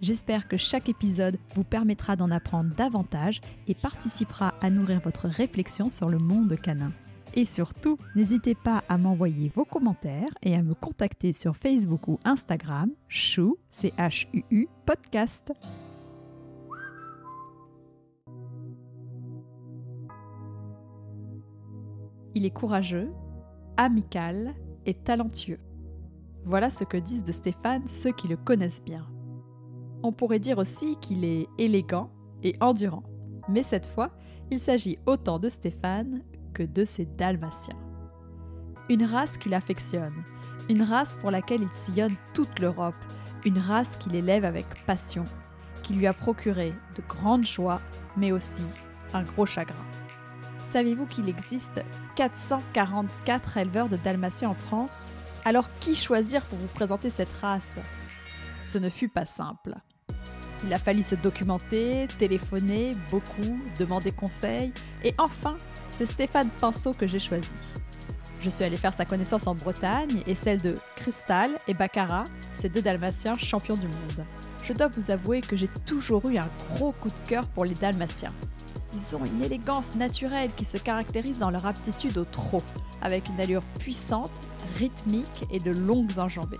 J'espère que chaque épisode vous permettra d'en apprendre davantage et participera à nourrir votre réflexion sur le monde canin. Et surtout, n'hésitez pas à m'envoyer vos commentaires et à me contacter sur Facebook ou Instagram, chou, C-H-U-U, podcast. Il est courageux, amical et talentueux. Voilà ce que disent de Stéphane ceux qui le connaissent bien. On pourrait dire aussi qu'il est élégant et endurant, mais cette fois, il s'agit autant de Stéphane que de ses dalmatiens. Une race qu'il affectionne, une race pour laquelle il sillonne toute l'Europe, une race qu'il élève avec passion, qui lui a procuré de grandes joies, mais aussi un gros chagrin. Savez-vous qu'il existe 444 éleveurs de dalmatiens en France? Alors qui choisir pour vous présenter cette race? Ce ne fut pas simple. Il a fallu se documenter, téléphoner beaucoup, demander conseil, et enfin, c'est Stéphane Pinceau que j'ai choisi. Je suis allée faire sa connaissance en Bretagne et celle de Cristal et Baccarat, ces deux dalmatiens champions du monde. Je dois vous avouer que j'ai toujours eu un gros coup de cœur pour les dalmatiens. Ils ont une élégance naturelle qui se caractérise dans leur aptitude au trot, avec une allure puissante, rythmique et de longues enjambées.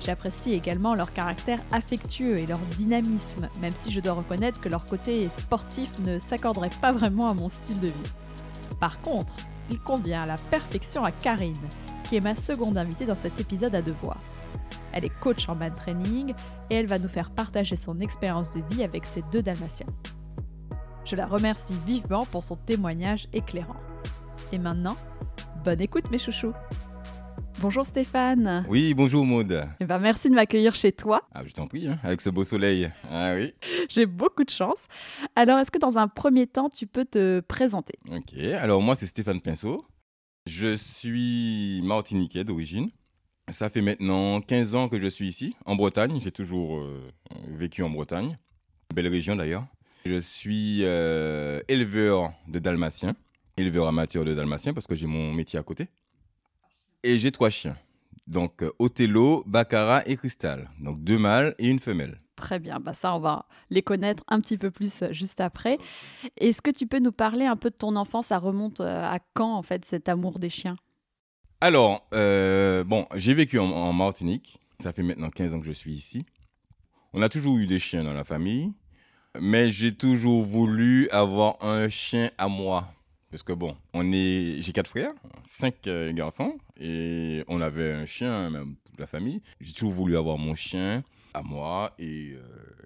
J'apprécie également leur caractère affectueux et leur dynamisme, même si je dois reconnaître que leur côté sportif ne s'accorderait pas vraiment à mon style de vie. Par contre, il convient à la perfection à Karine, qui est ma seconde invitée dans cet épisode à deux voix. Elle est coach en man training et elle va nous faire partager son expérience de vie avec ses deux dalmatiens. Je la remercie vivement pour son témoignage éclairant. Et maintenant, bonne écoute mes chouchous. Bonjour Stéphane. Oui, bonjour Maude. Eh ben, merci de m'accueillir chez toi. Ah, je t'en prie, hein, avec ce beau soleil. Ah oui. J'ai beaucoup de chance. Alors, est-ce que dans un premier temps, tu peux te présenter? Ok, alors moi c'est Stéphane Pinceau. Je suis martiniquais d'origine. Ça fait maintenant 15 ans que je suis ici, en Bretagne. J'ai toujours euh, vécu en Bretagne. Belle région d'ailleurs. Je suis euh, éleveur de dalmatiens, éleveur amateur de dalmatiens parce que j'ai mon métier à côté. Et j'ai trois chiens. Donc euh, Othello, Baccarat et Cristal. Donc deux mâles et une femelle. Très bien, bah ça on va les connaître un petit peu plus euh, juste après. Est-ce que tu peux nous parler un peu de ton enfance? Ça remonte à quand en fait cet amour des chiens? Alors, euh, bon, j'ai vécu en, en Martinique. Ça fait maintenant 15 ans que je suis ici. On a toujours eu des chiens dans la famille. Mais j'ai toujours voulu avoir un chien à moi. Parce que bon, on est, j'ai quatre frères, cinq euh, garçons, et on avait un chien, même toute la famille. J'ai toujours voulu avoir mon chien à moi, et, euh,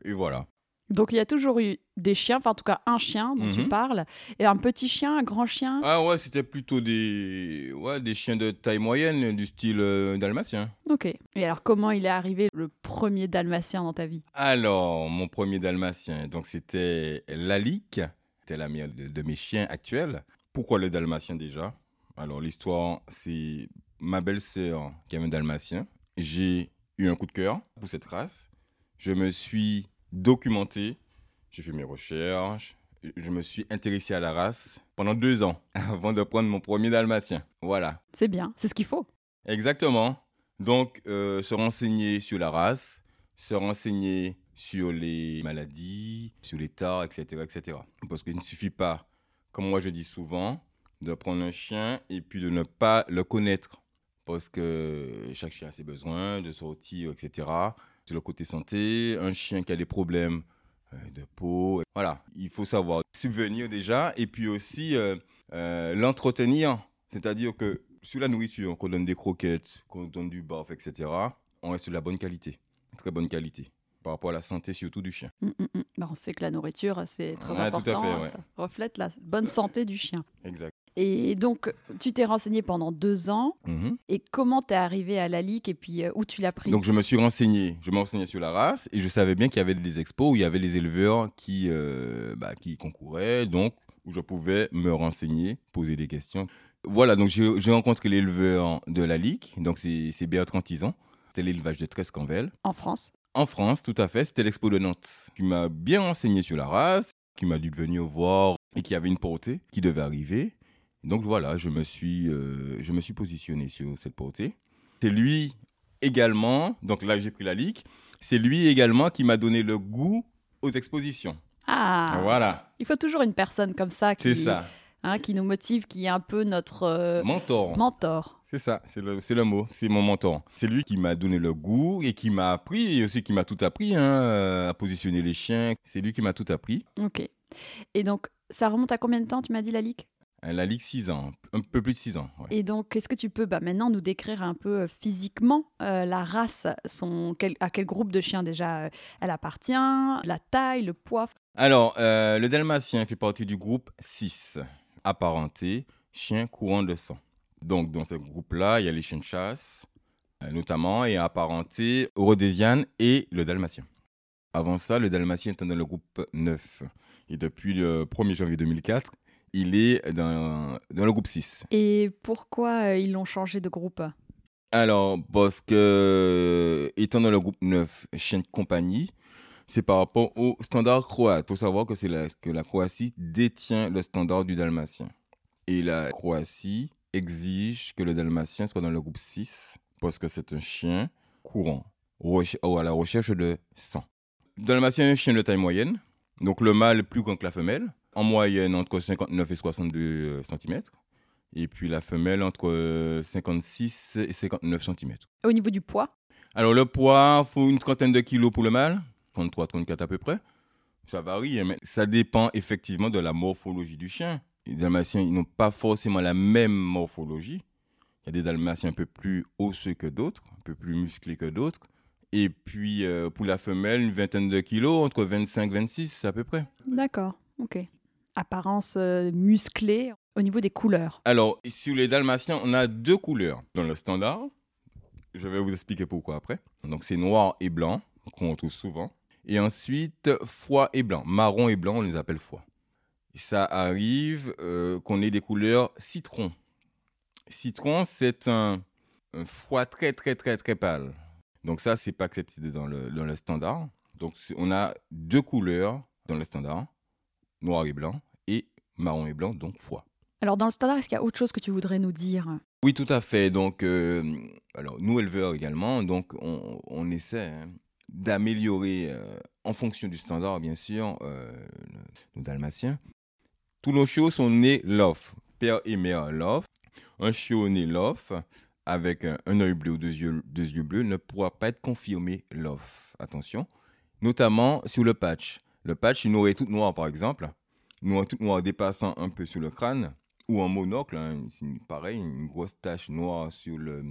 et voilà. Donc il y a toujours eu des chiens, enfin en tout cas un chien dont tu Mhm. parles, et un petit chien, un grand chien? Ah ouais, c'était plutôt des, ouais, des chiens de taille moyenne, du style euh, dalmatien. Ok. Et alors comment il est arrivé le premier dalmatien dans ta vie? Alors, mon premier dalmatien, donc c'était Lalique, c'était la mère de, de mes chiens actuels. Pourquoi le dalmatien déjà? Alors, l'histoire, c'est ma belle-sœur qui avait un dalmatien. J'ai eu un coup de cœur pour cette race. Je me suis documenté, j'ai fait mes recherches, je me suis intéressé à la race pendant deux ans avant de prendre mon premier dalmatien. Voilà. C'est bien, c'est ce qu'il faut. Exactement. Donc, euh, se renseigner sur la race, se renseigner sur les maladies, sur l'état, etc., etc. Parce qu'il ne suffit pas, comme moi je dis souvent, de prendre un chien et puis de ne pas le connaître. Parce que chaque chien a ses besoins, de sortir, etc. Sur le côté santé, un chien qui a des problèmes euh, de peau, voilà, il faut savoir subvenir déjà et puis aussi euh, euh, l'entretenir. C'est-à-dire que sur la nourriture, qu'on donne des croquettes, qu'on donne du baf, etc., on reste sur la bonne qualité, très bonne qualité, par rapport à la santé surtout du chien. Mm, mm, mm. Bah, on sait que la nourriture, c'est très important. fait, ouais. Ça reflète la bonne santé du chien. Exact. Et donc, tu t'es renseigné pendant deux ans. Mhm. Et comment t'es arrivé à la LIC et puis euh, où tu l'as pris? Donc je me suis renseigné, je me renseignais sur la race et je savais bien qu'il y avait des expos où il y avait les éleveurs qui, euh, bah, qui concouraient, donc où je pouvais me renseigner, poser des questions. Voilà, donc j'ai rencontré l'éleveur de la LIC, donc c'est c'est Bertrand Tison, c'était l'élevage de Trescanvel. En France En France, tout à fait, c'était l'expo de Nantes qui m'a bien renseigné sur la race, qui m'a dit de venir voir et qu'il y avait une portée qui devait arriver. Donc voilà, je me suis, euh, je me suis positionné sur cette portée. C'est lui également, donc là j'ai pris la ligue, c'est lui également qui m'a donné le goût aux expositions. Ah Voilà, Il faut toujours une personne comme ça c'est qui, ça. Hein, qui nous motive, qui est un peu notre euh, Mentor. mentor. C'est ça, c'est le, mot, c'est mon mentor. C'est lui qui m'a donné le goût et qui m'a appris, et aussi qui m'a tout appris hein, euh, à positionner les chiens. C'est lui qui m'a tout appris. Ok. Et donc, ça remonte à combien de temps, tu m'as dit, la LIC Euh, La Ligue 6 ans, un peu plus de 6 ans. ouais. Et donc, est-ce que tu peux bah, maintenant nous décrire un peu physiquement euh, la race, son, quel- à quel groupe de chiens déjà euh, elle appartient, la taille, le poids? Alors, euh, le dalmatien fait partie du groupe 6, apparenté, chien courant de sang. Donc, dans ce groupe-là, il y a les chiens de chasse, euh, notamment, et apparenté au rhodésian et le dalmatien. Avant ça, le dalmatien était dans le groupe 9. Et depuis le 1er janvier 2004, il est dans, dans le groupe 6. Et pourquoi euh, ils l'ont changé de groupe? Alors, parce que, étant dans le groupe 9, chien de compagnie, c'est par rapport au standard croate. Il faut savoir que, la, que la Croatie détient le standard du dalmatien. Et la Croatie exige que le dalmatien soit dans le groupe 6 parce que c'est un chien courant ou à la recherche de sang. Le dalmatien est un chien de taille moyenne. Donc le mâle est plus grand que la femelle. En moyenne entre 59 et 62 cm. Et puis la femelle entre euh, 56 et 59 cm. Au niveau du poids? Alors le poids, faut une trentaine de kilos pour le mâle, 33-34 à peu près. Ça varie, hein, mais ça dépend effectivement de la morphologie du chien. Les dalmatiens, ils n'ont pas forcément la même morphologie. Il y a des dalmatiens un peu plus osseux que d'autres, un peu plus musclés que d'autres. Et puis euh, pour la femelle, une vingtaine de kilos, entre 25 et 26 à peu près. D'accord, ok. Apparence euh, musclée au niveau des couleurs. Alors, sur les dalmatiens, on a deux couleurs dans le standard. Je vais vous expliquer pourquoi après. Donc, c'est noir et blanc, qu'on retrouve souvent. Et ensuite, foie et blanc. Marron et blanc, on les appelle foie. Ça arrive euh, qu'on ait des couleurs citron. Citron, c'est un, un foie très, très, très, très pâle. Donc, ça, c'est pas accepté dans le, dans le standard. Donc, on a deux couleurs dans le standard, noir et blanc, et marron et blanc, donc foie. Alors dans le standard, est-ce qu'il y a autre chose que tu voudrais nous dire? Oui, tout à fait. Donc, euh, alors nous éleveurs également, donc on, on essaie hein, d'améliorer euh, en fonction du standard, bien sûr, euh, nos dalmatiens. Tous nos chiots sont nés lof, père et mère lof. Un chiot né lof avec un, œil bleu ou deux yeux, deux yeux bleus ne pourra pas être confirmé lof. Attention, notamment sur le patch. Le patch, une oreille toute noire, par exemple, oreille toute noire dépassant un peu sur le crâne, ou en monocle, hein, pareil, une grosse tache noire sur le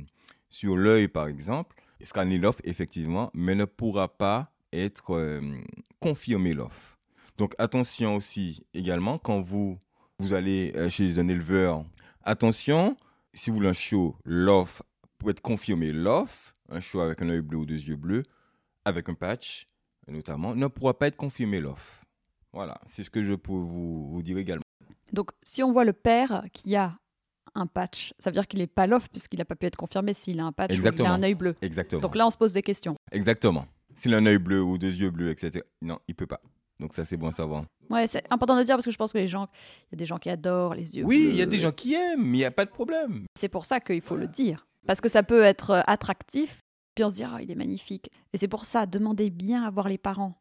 sur l'œil par exemple, il sera né l'off effectivement, mais ne pourra pas être euh, confirmé l'off. Donc attention aussi également quand vous vous allez euh, chez un éleveur, attention si vous voulez un chiot l'off pour être confirmé l'off, un chiot avec un œil bleu ou deux yeux bleus, avec un patch notamment, ne pourra pas être confirmé l'off. Voilà, c'est ce que je peux vous, vous dire également. Donc si on voit le père qui a un patch, ça veut dire qu'il est pas l'off puisqu'il n'a pas pu être confirmé s'il a un patch ou il Exactement. a un œil bleu. Exactement. Donc là, on se pose des questions. Exactement. S'il a un œil bleu ou deux yeux bleus, etc. Non, il peut pas. Donc ça, c'est bon à savoir. Ouais, c'est important de dire parce que je pense que les gens, il y a des gens qui adorent les yeux. Oui, il y a des gens qui aiment, mais il n'y a pas de problème. C'est pour ça qu'il faut le dire. Parce que ça peut être euh, attractif, puis on se dit, ah, il est magnifique. Et c'est pour ça, demandez bien à voir les parents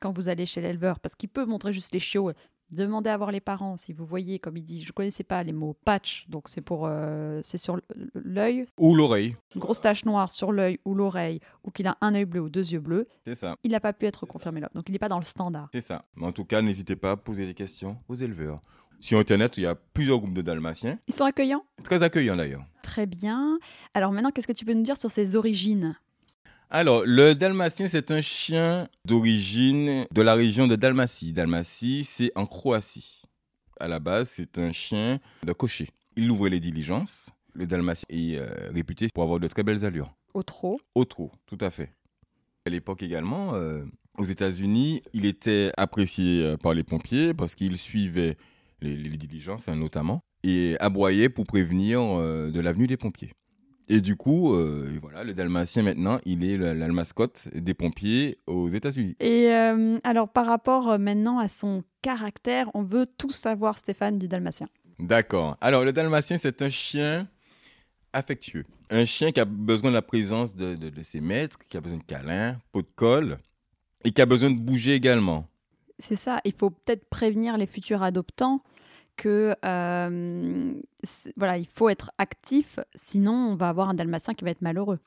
quand vous allez chez l'éleveur, parce qu'il peut montrer juste les chiots. Demandez à voir les parents si vous voyez, comme il dit, je ne connaissais pas les mots patch, donc c'est pour, euh, c'est sur l'œil, Ou l'oreille. une grosse tache noire sur l'œil ou l'oreille, ou qu'il a un œil bleu ou deux yeux bleus, C'est ça. il n'a pas pu être confirmé là. Donc il n'est pas dans le standard. C'est ça. Mais en tout cas, n'hésitez pas à poser des questions aux éleveurs. Sur Internet, il y a plusieurs groupes de dalmatiens. Ils sont accueillants? Très accueillants d'ailleurs. Très bien. Alors maintenant, qu'est-ce que tu peux nous dire sur ses origines? Alors, le dalmatien, c'est un chien d'origine de la région de Dalmatie. Dalmatie, c'est en Croatie. À la base, c'est un chien de cocher. Il ouvrait les diligences. Le dalmatien est euh, réputé pour avoir de très belles allures. Au trot. Au trot, tout à fait. À l'époque également, euh, aux États-Unis, il était apprécié euh, par les pompiers parce qu'il suivait les, les diligences, hein, notamment, et aboyait pour prévenir euh, de l'avenue des pompiers. Et du coup, euh, voilà, le dalmatien maintenant, il est la, la mascotte des pompiers aux États-Unis. Et euh, alors, par rapport euh, maintenant à son caractère, on veut tout savoir, Stéphane, du dalmatien. D'accord. Alors, le dalmatien, c'est un chien affectueux. Un chien qui a besoin de la présence de, de- de ses maîtres, qui a besoin de câlins, pot de colle, et qui a besoin de bouger également. C'est ça, il faut peut-être prévenir les futurs adoptants que euh, voilà, il faut être actif, sinon on va avoir un dalmatien qui va être malheureux.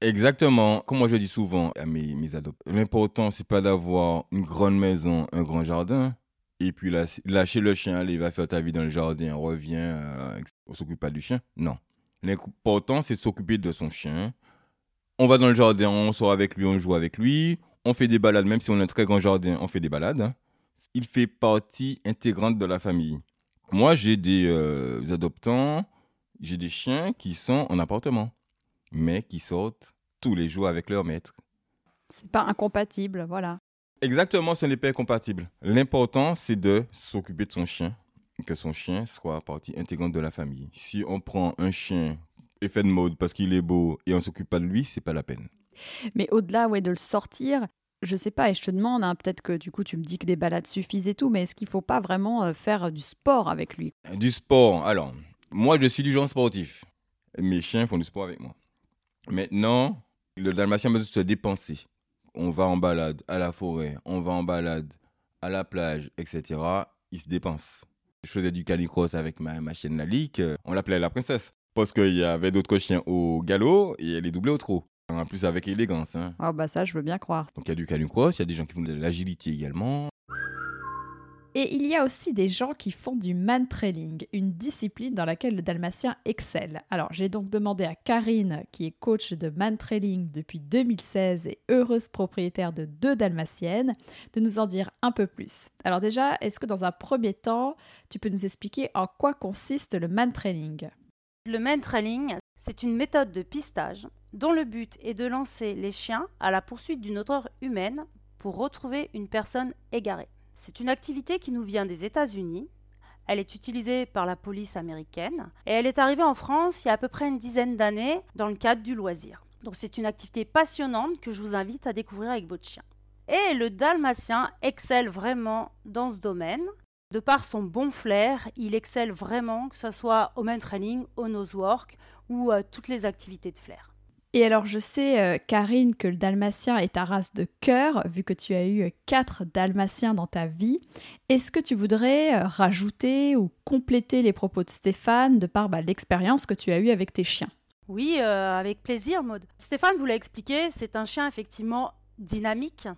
Exactement. Comme moi je dis souvent à mes, mes adoptés, l'important, c'est pas d'avoir une grande maison, un grand jardin, et puis lâ- lâcher le chien, allez, va faire ta vie dans le jardin, revient, euh, on s'occupe pas du chien. Non. L'important, c'est de s'occuper de son chien. On va dans le jardin, on sort avec lui, on joue avec lui, on fait des balades, même si on a un très grand jardin, on fait des balades. hein. Il fait partie intégrante de la famille. Moi, j'ai des euh, adoptants, j'ai des chiens qui sont en appartement, mais qui sortent tous les jours avec leur maître. C'est pas incompatible, voilà. Exactement, ce n'est pas incompatible. L'important, c'est de s'occuper de son chien, que son chien soit partie intégrante de la famille. Si on prend un chien effet de mode parce qu'il est beau et on s'occupe pas de lui, c'est pas la peine. Mais au-delà ouais, de le sortir, je sais pas, et je te demande, hein, peut-être que du coup tu me dis que des balades suffisent et tout, mais est-ce qu'il faut pas vraiment euh, faire du sport avec lui? Du sport, alors, moi je suis du genre sportif. Mes chiens font du sport avec moi. Maintenant, le dalmatien a besoin de se dépenser. On va en balade à la forêt, on va en balade à la plage, etc. Il se dépense. Je faisais du canicross avec ma, ma chienne Lalique. euh, On l'appelait la princesse. Parce qu'il y avait d'autres chiens au galop et elle est doublée au trot. En plus avec élégance. hein. Ah bah ça, je veux bien croire. Donc il y a du canicross, il y a des gens qui font de l'agilité également. Et il y a aussi des gens qui font du man-trailing, une discipline dans laquelle le dalmatien excelle. Alors j'ai donc demandé à Karine, qui est coach de man-trailing depuis 2016 et heureuse propriétaire de deux dalmatiennes, de nous en dire un peu plus. Alors déjà, est-ce que dans un premier temps, tu peux nous expliquer en quoi consiste le man-trailing Le main trailing, c'est une méthode de pistage dont le but est de lancer les chiens à la poursuite d'une odeur humaine pour retrouver une personne égarée. C'est une activité qui nous vient des États-Unis. Elle est utilisée par la police américaine et elle est arrivée en France il y a à peu près une dizaine d'années dans le cadre du loisir. Donc c'est une activité passionnante que je vous invite à découvrir avec votre chien. Et le dalmatien excelle vraiment dans ce domaine. De par son bon flair, il excelle vraiment, que ce soit au main training, au nosework ou à toutes les activités de flair. Et alors, je sais, euh, Karine, que le dalmatien est ta race de cœur, vu que tu as eu euh, quatre dalmatiens dans ta vie. Est-ce que tu voudrais euh, rajouter ou compléter les propos de Stéphane de par bah, l'expérience que tu as eue avec tes chiens? Oui, euh, avec plaisir, Maud. Stéphane vous l'a expliqué, c'est un chien effectivement dynamique.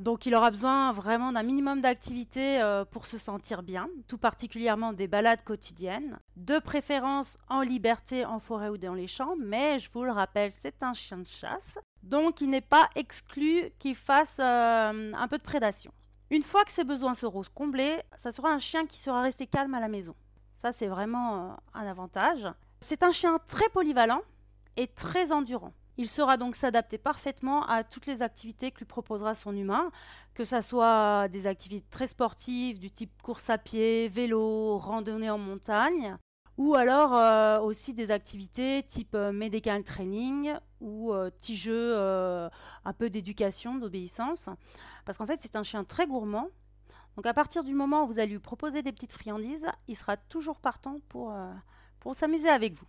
Donc il aura besoin vraiment d'un minimum d'activité euh, pour se sentir bien, tout particulièrement des balades quotidiennes, de préférence en liberté en forêt ou dans les champs, mais je vous le rappelle, c'est un chien de chasse, donc il n'est pas exclu qu'il fasse euh, un peu de prédation. Une fois que ses besoins seront comblés, ça sera un chien qui sera resté calme à la maison. Ça c'est vraiment euh, un avantage. C'est un chien très polyvalent et très endurant. Il saura donc s'adapter parfaitement à toutes les activités que lui proposera son humain, que ce soit des activités très sportives du type course à pied, vélo, randonnée en montagne, ou alors euh, aussi des activités type euh, medical training ou euh, petits jeux euh, un peu d'éducation, d'obéissance. Parce qu'en fait, c'est un chien très gourmand. Donc à partir du moment où vous allez lui proposer des petites friandises, il sera toujours partant pour, pour s'amuser avec vous.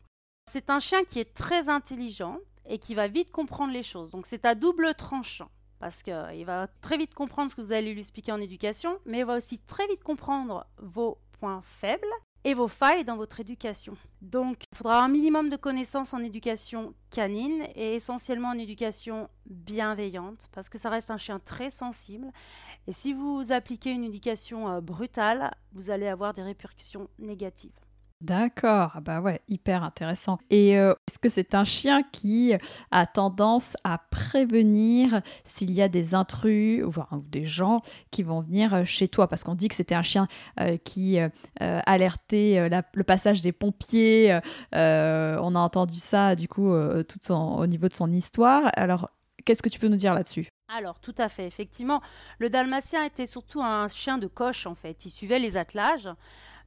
C'est un chien qui est très intelligent et qui va vite comprendre les choses. Donc c'est à double tranchant. Parce qu'il va très vite comprendre ce que vous allez lui expliquer en éducation, mais il va aussi très vite comprendre vos points faibles et vos failles dans votre éducation. Donc il faudra un minimum de connaissances en éducation canine et essentiellement en éducation bienveillante, parce que ça reste un chien très sensible. Et si vous appliquez une éducation euh, brutale, vous allez avoir des répercussions négatives. D'accord, ah bah ouais, hyper intéressant. Et euh, est-ce que c'est un chien qui a tendance à prévenir s'il y a des intrus ou, des gens qui vont venir euh, chez toi? Parce qu'on dit que c'était un chien euh, qui alertait le passage des pompiers. on a entendu ça du coup au niveau de son histoire. Alors, qu'est-ce que tu peux nous dire là-dessus? Alors, tout à fait, effectivement. Le dalmatien était surtout un chien de coche, en fait. Il suivait les attelages.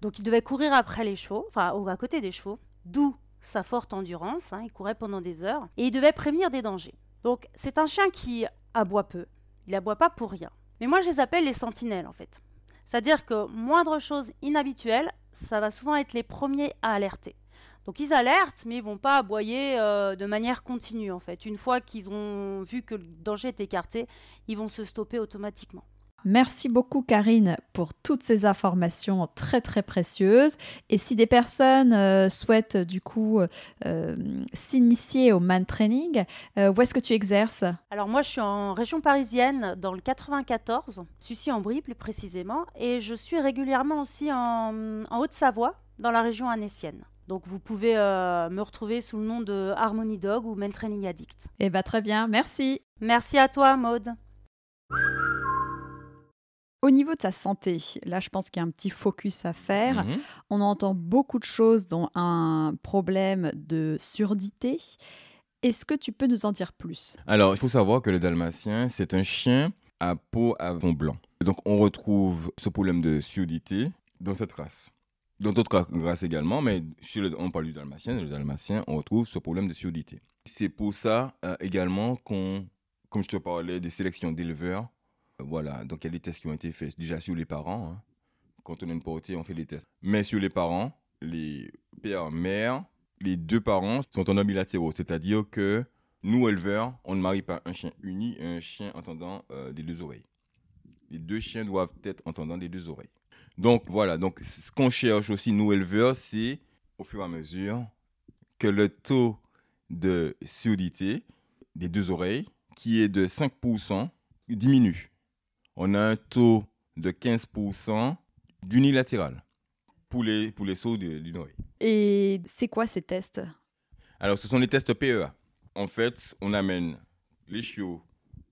Donc il devait courir après les chevaux, enfin à côté des chevaux, d'où sa forte endurance, hein, il courait pendant des heures, et il devait prévenir des dangers. Donc c'est un chien qui aboie peu, il aboie pas pour rien. Mais moi je les appelle les sentinelles en fait. C'est-à-dire que moindre chose inhabituelle, ça va souvent être les premiers à alerter. Donc ils alertent, mais ils vont pas aboyer euh, de manière continue en fait. Une fois qu'ils ont vu que le danger est écarté, ils vont se stopper automatiquement. Merci beaucoup Karine pour toutes ces informations très très précieuses. Et si des personnes euh, souhaitent du coup euh, s'initier au man training, euh, où est-ce que tu exerces? Alors moi je suis en région parisienne dans le 94, Sucy-en-Brie plus précisément, et je suis régulièrement aussi en, Haute-Savoie dans la région annécienne. Donc vous pouvez me retrouver sous le nom de Harmony Dog ou Man Training Addict. Eh bien très bien, merci. Merci à toi Maude. Au niveau de sa santé, là, je pense qu'il y a un petit focus à faire. Mhm. On entend beaucoup de choses, dont un problème de surdité. Est-ce que tu peux nous en dire plus? Alors, il faut savoir que le dalmatien, c'est un chien à peau à fond blanc. Donc, on retrouve ce problème de surdité dans cette race. Dans d'autres races également, mais chez le, on parle du dalmatien. Le dalmatien, on retrouve ce problème de surdité. C'est pour ça euh, également qu'on, comme je te parlais des sélections d'éleveurs, voilà, donc il y a des tests qui ont été faits déjà sur les parents. Hein. Quand on a une portée, on fait des tests. Mais sur les parents, les pères, mères, les deux parents sont en bilatéraux. C'est-à-dire que nous, éleveurs, on ne marie pas un chien uni et un chien entendant euh, des deux oreilles. Les deux chiens doivent être entendant des deux oreilles. Donc voilà, donc ce qu'on cherche aussi, nous, éleveurs, c'est au fur et à mesure que le taux de surdité des deux oreilles, qui est de 5%, diminue on a un taux de 15% d'unilatéral pour les, pour les sauts d'une oreille. Et c'est quoi ces tests? Alors, ce sont les tests PEA. En fait, on amène les chiots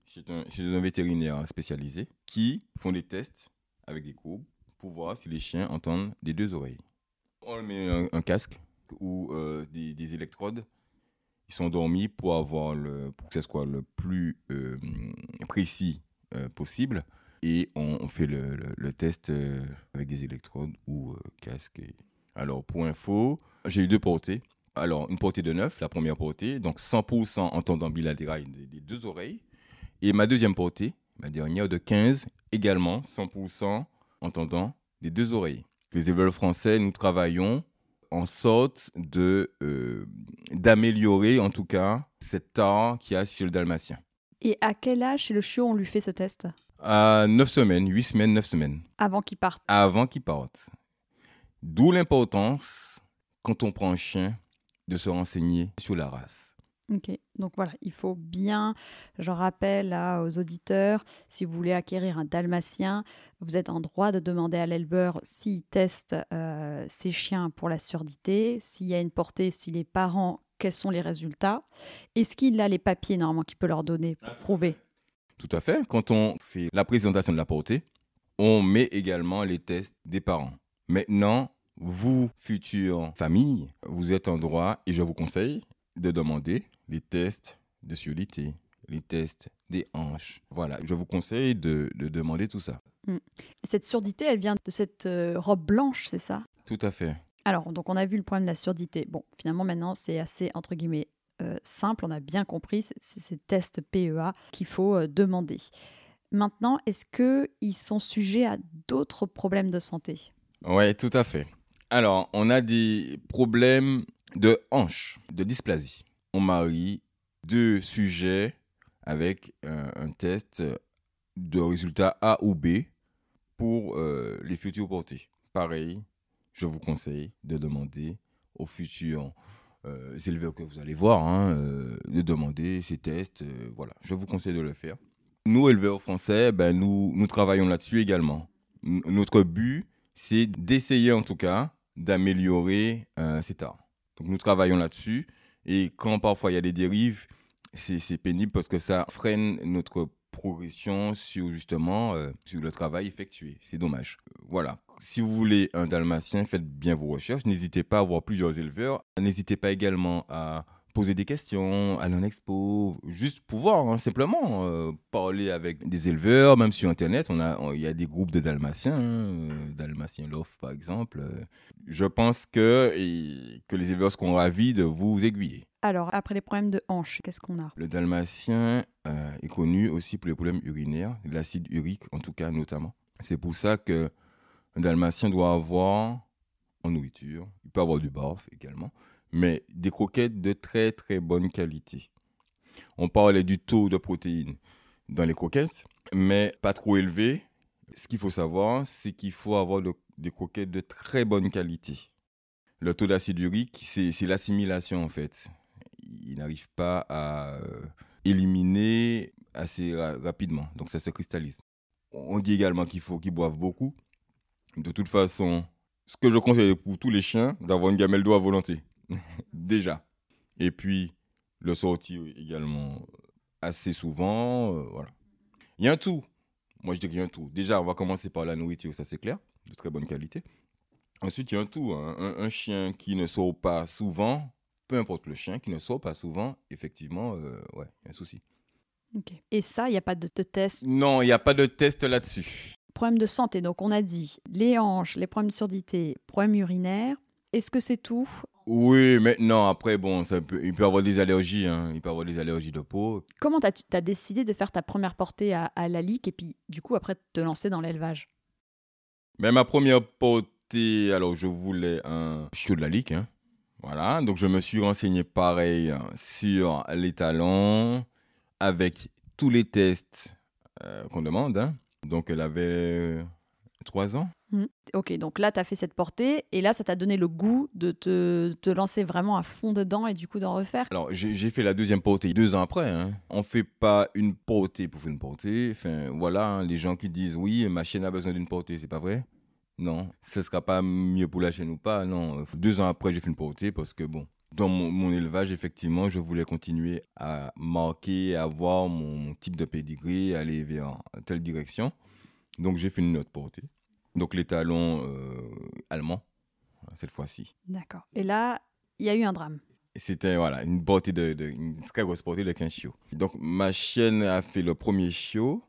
chez un, vétérinaire spécialisé qui font des tests avec des courbes pour voir si les chiens entendent des deux oreilles. On met un, casque ou euh, des, électrodes. Ils sont dormis pour avoir le, pour que ce soit le plus euh, précis possible et on, fait le, test euh, avec des électrodes ou euh, casque. Alors, pour info, j'ai eu deux portées. Alors, une portée de 9, la première portée, donc 100% entendant bilatéral des, deux oreilles. Et ma deuxième portée, ma dernière de 15, également 100% entendant des deux oreilles. Les éleveurs français, nous travaillons en sorte de d'améliorer en tout cas cette tare qu'il y a chez le dalmatien. Et à quel âge chez le chiot on lui fait ce test? À 9 semaines, 8 semaines, 9 semaines. Avant qu'il parte Avant qu'il parte. D'où l'importance, quand on prend un chien, de se renseigner sur la race. Ok, donc voilà, il faut bien, je rappelle là aux auditeurs, si vous voulez acquérir un dalmatien, vous êtes en droit de demander à l'éleveur s'il teste euh, ses chiens pour la surdité, s'il y a une portée, si les parents quels sont les résultats Est-ce qu'il a les papiers normalement qu'il peut leur donner pour prouver Tout à fait. Quand on fait la présentation de la portée, on met également les tests des parents. Maintenant, vous, futures familles, vous êtes en droit, et je vous conseille, de demander les tests de surdité, les tests des hanches. Voilà, je vous conseille de, demander tout ça. Hmm. Cette surdité, elle vient de cette euh, robe blanche, c'est ça? Tout à fait. Alors, donc on a vu le problème de la surdité. Bon, finalement, maintenant, c'est assez, entre guillemets, euh, simple. On a bien compris, c'est ces tests PEA qu'il faut euh, demander. Maintenant, est-ce qu'ils sont sujets à d'autres problèmes de santé? Oui, tout à fait. Alors, on a des problèmes de hanche, de dysplasie. On marie deux sujets avec un test de résultat A ou B pour euh, les futurs portés. Pareil, je vous conseille de demander aux futurs euh, éleveurs que vous allez voir, hein, euh, de demander ces tests. Euh, voilà, je vous conseille de le faire. Nous, éleveurs français, ben, nous, travaillons là-dessus également. notre but, c'est d'essayer en tout cas d'améliorer euh, cet art. Donc nous travaillons là-dessus. Et quand parfois il y a des dérives, c'est pénible parce que ça freine notre progression sur justement sur le travail effectué. C'est dommage. Voilà. Si vous voulez un dalmatien, faites bien vos recherches. N'hésitez pas à voir plusieurs éleveurs. N'hésitez pas également à poser des questions, aller en expo, juste pouvoir hein, simplement euh, parler avec des éleveurs, même sur Internet. On a, il y a des groupes de dalmatiens, hein, euh, dalmatien Love par exemple. Je pense que, que les éleveurs seront ravis de vous aiguiller. Alors, après les problèmes de hanche, qu'est-ce qu'on a? Le dalmatien euh, est connu aussi pour les problèmes urinaires, l'acide urique en tout cas notamment. C'est pour ça que un dalmatien doit avoir en nourriture, il peut avoir du barf également, mais des croquettes de très très bonne qualité. On parlait du taux de protéines dans les croquettes, mais pas trop élevé. Ce qu'il faut savoir, c'est qu'il faut avoir des croquettes de très bonne qualité. Le taux d'acide urique, c'est l'assimilation en fait. Il n'arrive pas à euh, éliminer assez rapidement, donc ça se cristallise. On dit également qu'il faut qu'ils boivent beaucoup. De toute façon, ce que je conseille pour tous les chiens, d'avoir une gamelle d'eau à volonté. Déjà. Et puis, le sortir également assez souvent. Euh, voilà. Il y a un tout. Moi, je dis qu'il y a un tout. Déjà, on va commencer par la nourriture, ça c'est clair, de très bonne qualité. Ensuite, il y a un tout. Hein. Un, chien qui ne sort pas souvent, peu importe le chien qui ne sort pas souvent, effectivement, euh, ouais, il y a un souci. Et ça, il n'y a pas de, test? Non, il n'y a pas de test là-dessus. Problème de santé, donc on a dit les hanches, les problèmes de surdité, problèmes urinaires. Est-ce que c'est tout? Oui, maintenant, après, bon, ça peut, il peut avoir des allergies, hein. il peut avoir des allergies de peau. Comment tu as, décidé de faire ta première portée à, à la lique et puis, du coup, après, te lancer dans l'élevage? Mais ma première portée, alors, je voulais un chiot de la lique, hein. Voilà, donc je me suis renseigné pareil hein, sur les talons, avec tous les tests euh, qu'on demande. Hein. Donc, elle avait trois ans. Mmh. Ok, donc là, tu as fait cette portée et là, ça t'a donné le goût de te, te, lancer vraiment à fond dedans et du coup d'en refaire? Alors, j'ai fait la deuxième portée deux ans après. Hein. On fait pas une portée pour faire une portée. Enfin, voilà, hein, les gens qui disent oui, ma chaîne a besoin d'une portée, c'est pas vrai Non, ce sera pas mieux pour la chaîne ou pas. Non, deux ans après, j'ai fait une portée parce que bon, dans mon, élevage, effectivement, je voulais continuer à marquer, à voir mon, type de pedigree, aller vers telle direction. Donc, j'ai fait une autre portée. Donc les talons euh, allemands, cette fois-ci. D'accord. Et là, il y a eu un drame. C'était voilà, une, portée de, une très grosse portée de 15 chiots. Donc ma chienne a fait le premier chiot.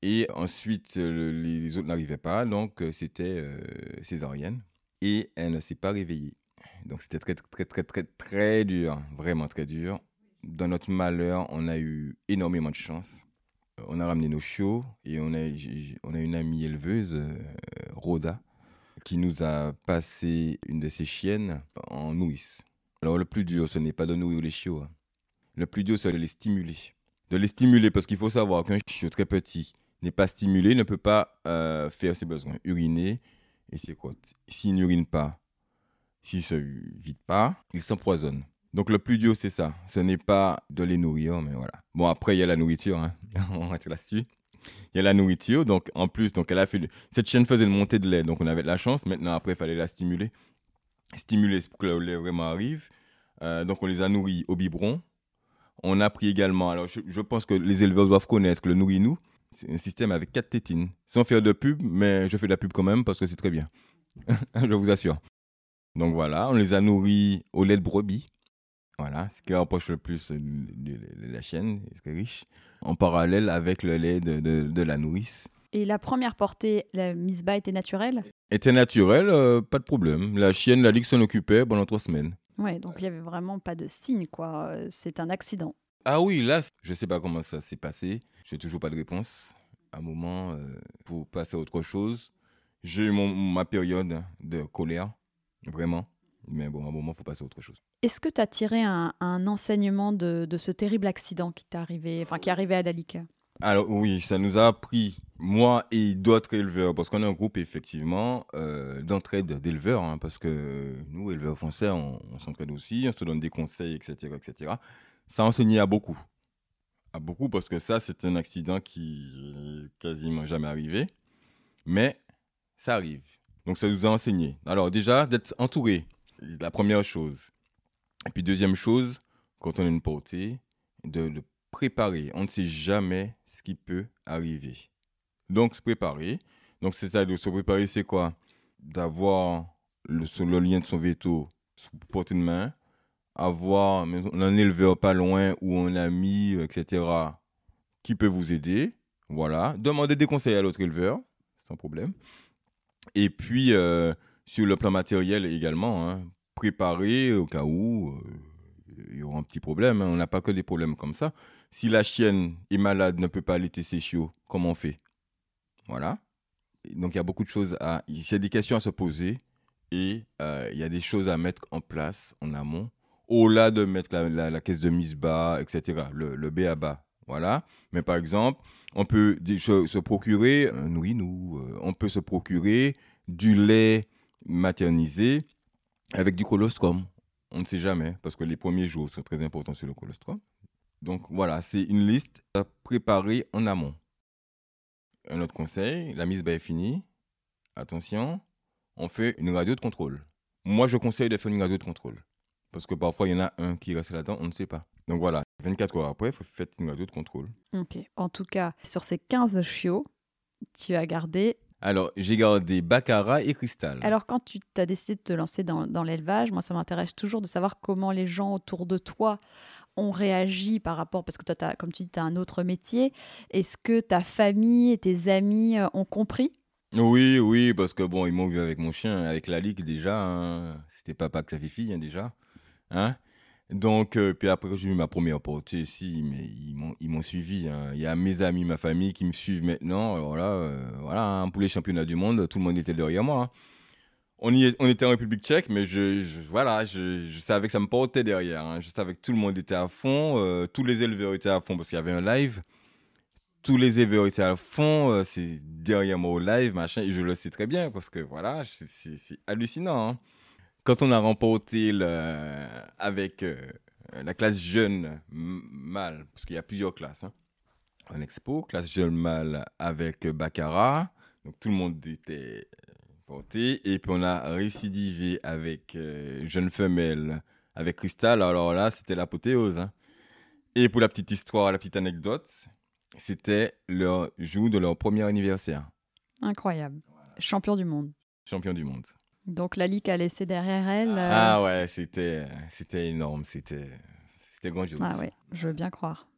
Et ensuite, les autres n'arrivaient pas, donc euh, c'était euh, césarienne. Et elle ne s'est pas réveillée. Donc c'était très, très, très, très, très dur, vraiment très dur. Dans notre malheur, on a eu énormément de chance on a ramené nos chiots et on a, on a une amie éleveuse, euh, Rhoda, qui nous a passé une de ses chiennes en nourrice. Alors le plus dur, ce n'est pas de nourrir les chiots. Hein. Le plus dur, c'est de les stimuler. De les stimuler parce qu'il faut savoir qu'un chiot très petit n'est pas stimulé, ne peut pas euh, faire ses besoins, uriner et c'est quoi? S'il n'urine pas, s'il ne se vide pas, il s'empoisonne. Donc le plus dur, c'est ça. Ce n'est pas de les nourrir, mais voilà. Bon, après, il y a la nourriture. Hein. on va être là-dessus. Il y a la nourriture. Donc en plus, donc elle a fait... cette chaîne faisait une montée de lait. Donc on avait de la chance. Maintenant, après, il fallait la stimuler. Stimuler pour que le lait vraiment arrive. Euh, donc on les a nourris au biberon. On a pris également... Alors je, pense que les éleveurs doivent connaître que le nourris-nous, c'est un système avec quatre tétines. Sans faire de pub, mais je fais de la pub quand même parce que c'est très bien. je vous assure. Donc voilà, on les a nourris au lait de brebis. Voilà, ce qui rapproche le plus de, la chienne, ce qui est riche, en parallèle avec le lait de, de, la nourrice. Et la première portée, la mise bas était naturelle? Était naturelle, euh, pas de problème. La chienne, la ligue s'en occupait pendant trois semaines. Ouais, donc il n'y avait vraiment pas de signe, quoi. C'est un accident. Ah oui, là, je ne sais pas comment ça s'est passé. Je n'ai toujours pas de réponse. À un moment, il euh, faut passer à autre chose. J'ai eu ma période de colère, vraiment. Mais bon, à un moment, il faut passer à autre chose. Est-ce que tu as tiré un, enseignement de, ce terrible accident qui, arrivé, enfin, qui est arrivé à la Ligue alors oui, ça nous a appris, moi et d'autres éleveurs, parce qu'on est un groupe effectivement euh, d'entraide d'éleveurs, hein, parce que nous, éleveurs français, on, s'entraide aussi, on se donne des conseils, etc., etc. Ça a enseigné à beaucoup. À beaucoup, parce que ça, c'est un accident qui est quasiment jamais arrivé. Mais ça arrive. Donc ça nous a enseigné. Alors déjà, d'être entouré, la première chose. Et puis deuxième chose, quand on a une portée, de le préparer. On ne sait jamais ce qui peut arriver. Donc se préparer. Donc c'est ça, de se préparer, c'est quoi? D'avoir le, le lien de son veto sous portée de main, avoir un éleveur pas loin où on a mis, etc., qui peut vous aider. Voilà. Demandez des conseils à l'autre éleveur, sans problème. Et puis, euh, sur le plan matériel également, hein, préparer au cas où euh, il y aura un petit problème. Hein. On n'a pas que des problèmes comme ça. Si la chienne est malade, ne peut pas allaiter ses chiots, comment on fait? Voilà. Donc, il y a beaucoup de choses à. A des questions à se poser et euh, il y a des choses à mettre en place en amont, au-delà de mettre la, caisse de mise bas, etc., le, le B à bas. Voilà. Mais par exemple, on peut se procurer un nourrinou, euh, on peut se procurer du lait maternisé avec du colostrum. On ne sait jamais, parce que les premiers jours sont très importants sur le colostrum. Donc voilà, c'est une liste à préparer en amont. Un autre conseil, la mise bas est finie. Attention, on fait une radio de contrôle. Moi, je conseille de faire une radio de contrôle. Parce que parfois, il y en a un qui reste là-dedans, on ne sait pas. Donc voilà, 24 heures après, il faut faire une radio de contrôle. Ok. En tout cas, sur ces 15 chiots, tu as gardé. Alors, j'ai gardé Baccarat et Cristal. Alors, quand tu as décidé de te lancer dans, dans l'élevage, moi, ça m'intéresse toujours de savoir comment les gens autour de toi ont réagi par rapport, parce que toi, as, comme tu dis, tu as un autre métier. Est-ce que ta famille et tes amis euh, ont compris? Oui, oui, parce que bon, ils m'ont vu avec mon chien, avec la ligue déjà. Hein. C'était papa que sa fille, hein, déjà. Hein donc, euh, puis après, j'ai eu ma première portée ici, mais ils m'ont suivi. Hein. Il y a mes amis, ma famille qui me suivent maintenant. Alors euh, voilà, hein, pour les championnats du monde, tout le monde était derrière moi. Hein. On, y on était en République tchèque, mais je, voilà, je, savais que ça me portait derrière. Je savais que tout le monde était à fond, euh, tous les éleveurs étaient à fond parce qu'il y avait un live. Tous les éleveurs étaient à fond, c'est derrière moi au live, machin, et je le sais très bien parce que voilà, c'est hallucinant quand on a remporté le, avec euh, la classe jeune mâle, parce qu'il y a plusieurs classes hein, en expo, classe jeune mâle avec Baccarat, donc tout le monde était porté, et puis on a récidivé avec euh, jeune femelle avec Cristal, alors là c'était l'apothéose. Hein. Et pour la petite histoire, la petite anecdote, c'était leur jour de leur premier anniversaire. Incroyable. Champion du monde. Champion du monde. Donc la Ligue a laissé derrière elle. Euh, ah ouais, c'était c'était énorme, c'était c'était grandiose. Ah ouais, je veux bien croire.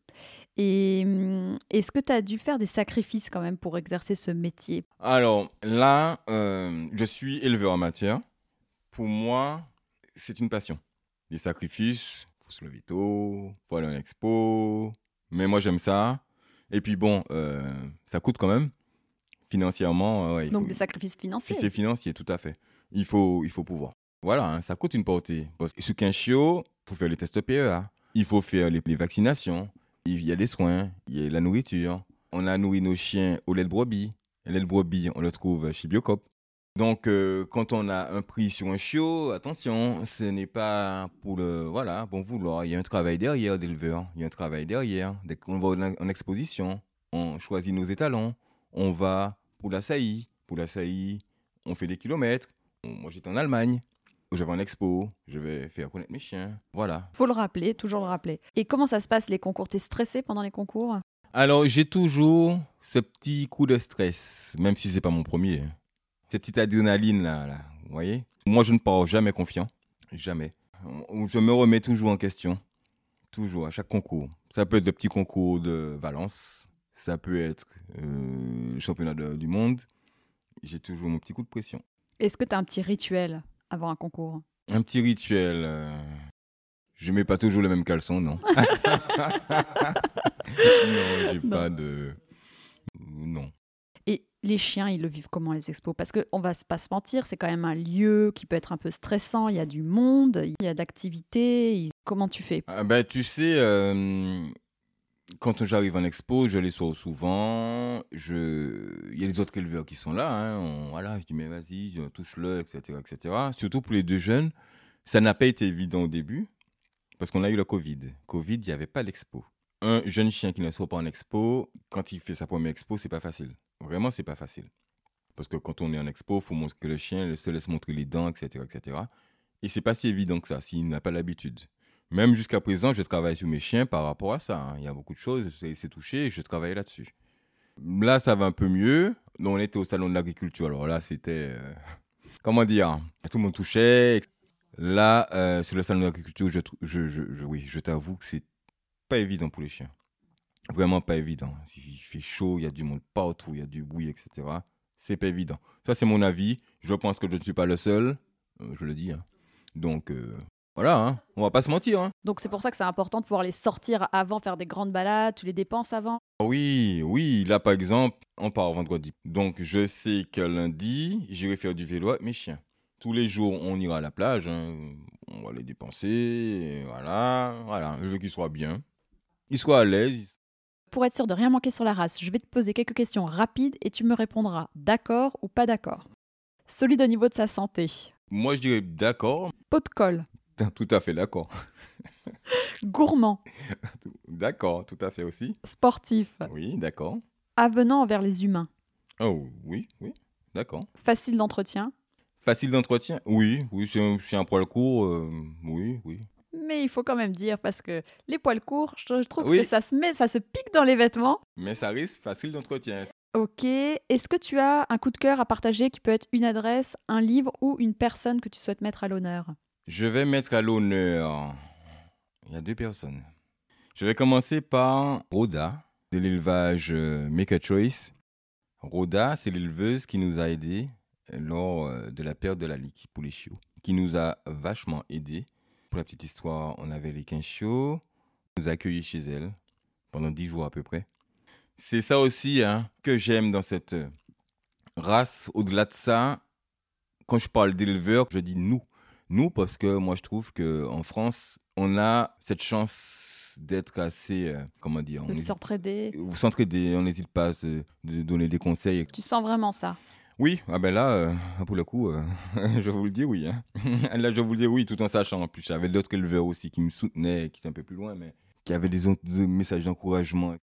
Et hum, est-ce que tu as dû faire des sacrifices quand même pour exercer ce métier? Alors là, euh, je suis éleveur amateur. Pour moi, c'est une passion. Des sacrifices, faut se lever tôt, faut aller en expo. Mais moi, j'aime ça. Et puis bon, euh, ça coûte quand même financièrement. Donc des sacrifices financiers. C'est financier, tout à fait il faut, il faut pouvoir. Voilà, hein, ça coûte une portée. Parce que sur 15 chiots, il faut faire les tests PEA, il faut faire les, vaccinations, il y a les soins, il y a la nourriture. On a nourri nos chiens au lait de brebis. Le lait de brebis, on le trouve chez Biocop. Donc, euh, quand on a un prix sur un chiot, attention, ce n'est pas pour le voilà, bon vouloir. Il y a un travail derrière d'éleveur. Il y a un travail derrière. Dès qu'on va en exposition, on choisit nos étalons. On va pour la saillie. Pour la saillie, on fait des kilomètres. Moi, j'étais en Allemagne. Je vais en expo, je vais faire connaître mes chiens. Voilà. Faut le rappeler, toujours le rappeler. Et comment ça se passe les concours? T'es stressé pendant les concours? Alors, j'ai toujours ce petit coup de stress, même si c'est pas mon premier. Cette petite adrénaline là, là vous voyez? Moi, je ne pars jamais confiant. Jamais. Je me remets toujours en question. Toujours, à chaque concours. Ça peut être le petit concours de Valence. Ça peut être euh, le championnat du monde. J'ai toujours mon petit coup de pression. Est-ce que tu as un petit rituel avant un concours? Un petit rituel. Euh, je mets pas toujours le même caleçon, non. non, j'ai pas de. Non. Et les chiens, ils le vivent comment les expos? Parce qu'on va pas se mentir, c'est quand même un lieu qui peut être un peu stressant. Il y a du monde, il y a d'activités. Comment tu fais? Ah ben, Tu sais, euh, quand j'arrive en expo, je les sors souvent. Je... Il y a les autres éleveurs qui sont là. Hein. Voilà, je dis, mais vas-y, touche-le, etc., etc. Surtout pour les deux jeunes, ça n'a pas été évident au début parce qu'on a eu le Covid. Covid, il n'y avait pas l'expo. Un jeune chien qui ne sort pas en expo, quand il fait sa première expo, c'est pas facile. Vraiment, c'est pas facile. Parce que quand on est en expo, il faut montrer que le chien se laisse montrer les dents, etc. etc. Et c'est pas si évident que ça, s'il n'a pas l'habitude. Même jusqu'à présent, je travaille sur mes chiens par rapport à ça. hein. Il y a beaucoup de choses, c'est touché et je travaille là-dessus. Là, ça va un peu mieux. On était au salon de l'agriculture. Alors là, c'était. euh, comment dire Tout le monde touchait. Là, euh, sur le salon de l'agriculture, je, je, je- oui, je t'avoue que c'est pas évident pour les chiens. Vraiment pas évident. Il fait chaud, il y a du monde partout, il y a du bruit, etc. C'est pas évident. Ça, c'est mon avis. Je pense que je ne suis pas le seul. Euh, je le dis. hein. Donc, voilà, hein. on va pas se mentir. hein. Donc c'est pour ça que c'est important de pouvoir les sortir avant, faire des grandes balades, tu les dépenses avant? Oui, oui, là par exemple, on part vendredi. Donc je sais que lundi, j'irai faire du vélo avec mes chiens. Tous les jours, on ira à la plage, hein. on va les dépenser, voilà, voilà. Je veux qu'ils soient bien, ils soient à l'aise. Pour être sûr de rien manquer sur la race, je vais te poser quelques questions rapides et tu me répondras d'accord ou pas d'accord. Solide au niveau de sa santé. Moi, je dirais d'accord, Pot de colle. Tout à fait d'accord, Gourmand. d'accord, tout à fait aussi. Sportif. Oui, d'accord. Avenant envers les humains. Oh, oui, oui, d'accord. Facile d'entretien. Facile d'entretien Oui, oui, c'est un poil court, euh, oui, oui. Mais il faut quand même dire, parce que les poils courts, je je trouve Oui. que ça se met, ça se pique dans les vêtements. Mais ça risque facile d'entretien. Ok. Est-ce que tu as un coup de cœur à partager qui peut être une adresse, un livre ou une personne que tu souhaites mettre à l'honneur? Je vais mettre à l'honneur. Il y a deux personnes. Je vais commencer par Rhoda, de l'élevage euh, Make a Choice. Rhoda, c'est l'éleveuse qui nous a aidés lors euh, de la perte de la ligue pour les chiots, qui nous a vachement aidés. Pour la petite histoire, on avait les 15 chiots, nous a accueillis chez elle pendant 10 jours à peu près. C'est ça aussi hein, que j'aime dans cette euh, race. Au-delà de ça, quand je parle d'éleveurs, je dis nous. Nous, parce que moi, je trouve qu'en France, on a cette chance d'être assez, euh, comment dire, on s'entraider. vous s'entraider, on n'hésite pas à se- de donner des conseils. Tu sens vraiment ça? Oui, ah ben là, euh, pour le coup, euh, je vous le dis oui. hein. là, je vous le dis oui, tout en sachant. En plus, j'avais d'autres éleveurs aussi qui me soutenaient, qui étaient un peu plus loin, mais qui avaient des, messages d'encouragement.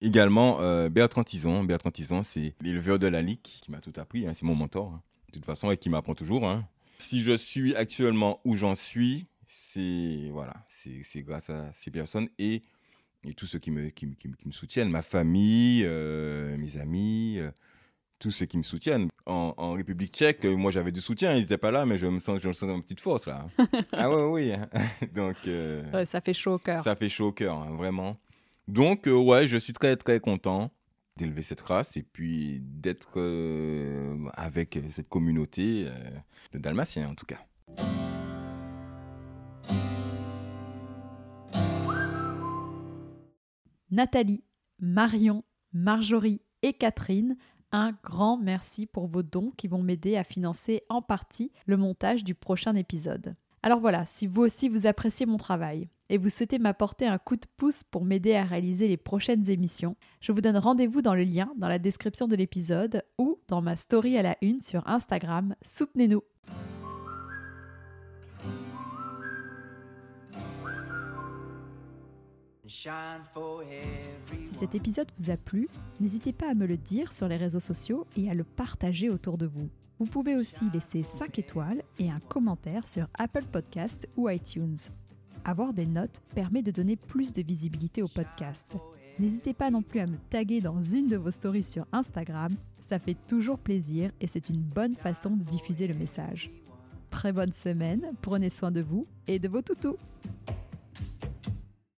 Également, euh, Bertrand Tison. Bertrand Tison, c'est l'éleveur de la Ligue qui m'a tout appris. hein, c'est mon mentor, hein, de toute façon, et qui m'apprend toujours. hein. Si je suis actuellement où j'en suis, c'est voilà, c'est grâce à ces personnes et, et tous ceux qui me, qui, qui qui me soutiennent, ma famille, euh, mes amis, euh, tous ceux qui me soutiennent. En, en République tchèque, euh, moi j'avais du soutien, ils n'étaient pas là, mais je me sens, je me sens en petite force là. ah ouais, oui. Donc euh, Ouais, ça fait chaud au cœur. ça fait chaud au cœur, hein, vraiment. Donc, ouais, je suis très, très content d'élever cette race et puis d'être euh, avec cette communauté euh, de Dalmatiens, en tout cas. Nathalie, Marion, Marjorie et Catherine, un grand merci pour vos dons qui vont m'aider à financer en partie le montage du prochain épisode. Alors voilà, si vous aussi vous appréciez mon travail et vous souhaitez m'apporter un coup de pouce pour m'aider à réaliser les prochaines émissions, je vous donne rendez-vous dans le lien dans la description de l'épisode ou dans ma story à la une sur Instagram. Soutenez-nous. Si cet épisode vous a plu, n'hésitez pas à me le dire sur les réseaux sociaux et à le partager autour de vous. Vous pouvez aussi laisser 5 étoiles et un commentaire sur Apple Podcast ou iTunes. Avoir des notes permet de donner plus de visibilité au podcast. N'hésitez pas non plus à me taguer dans une de vos stories sur Instagram, ça fait toujours plaisir et c'est une bonne façon de diffuser le message. Très bonne semaine, prenez soin de vous et de vos toutous.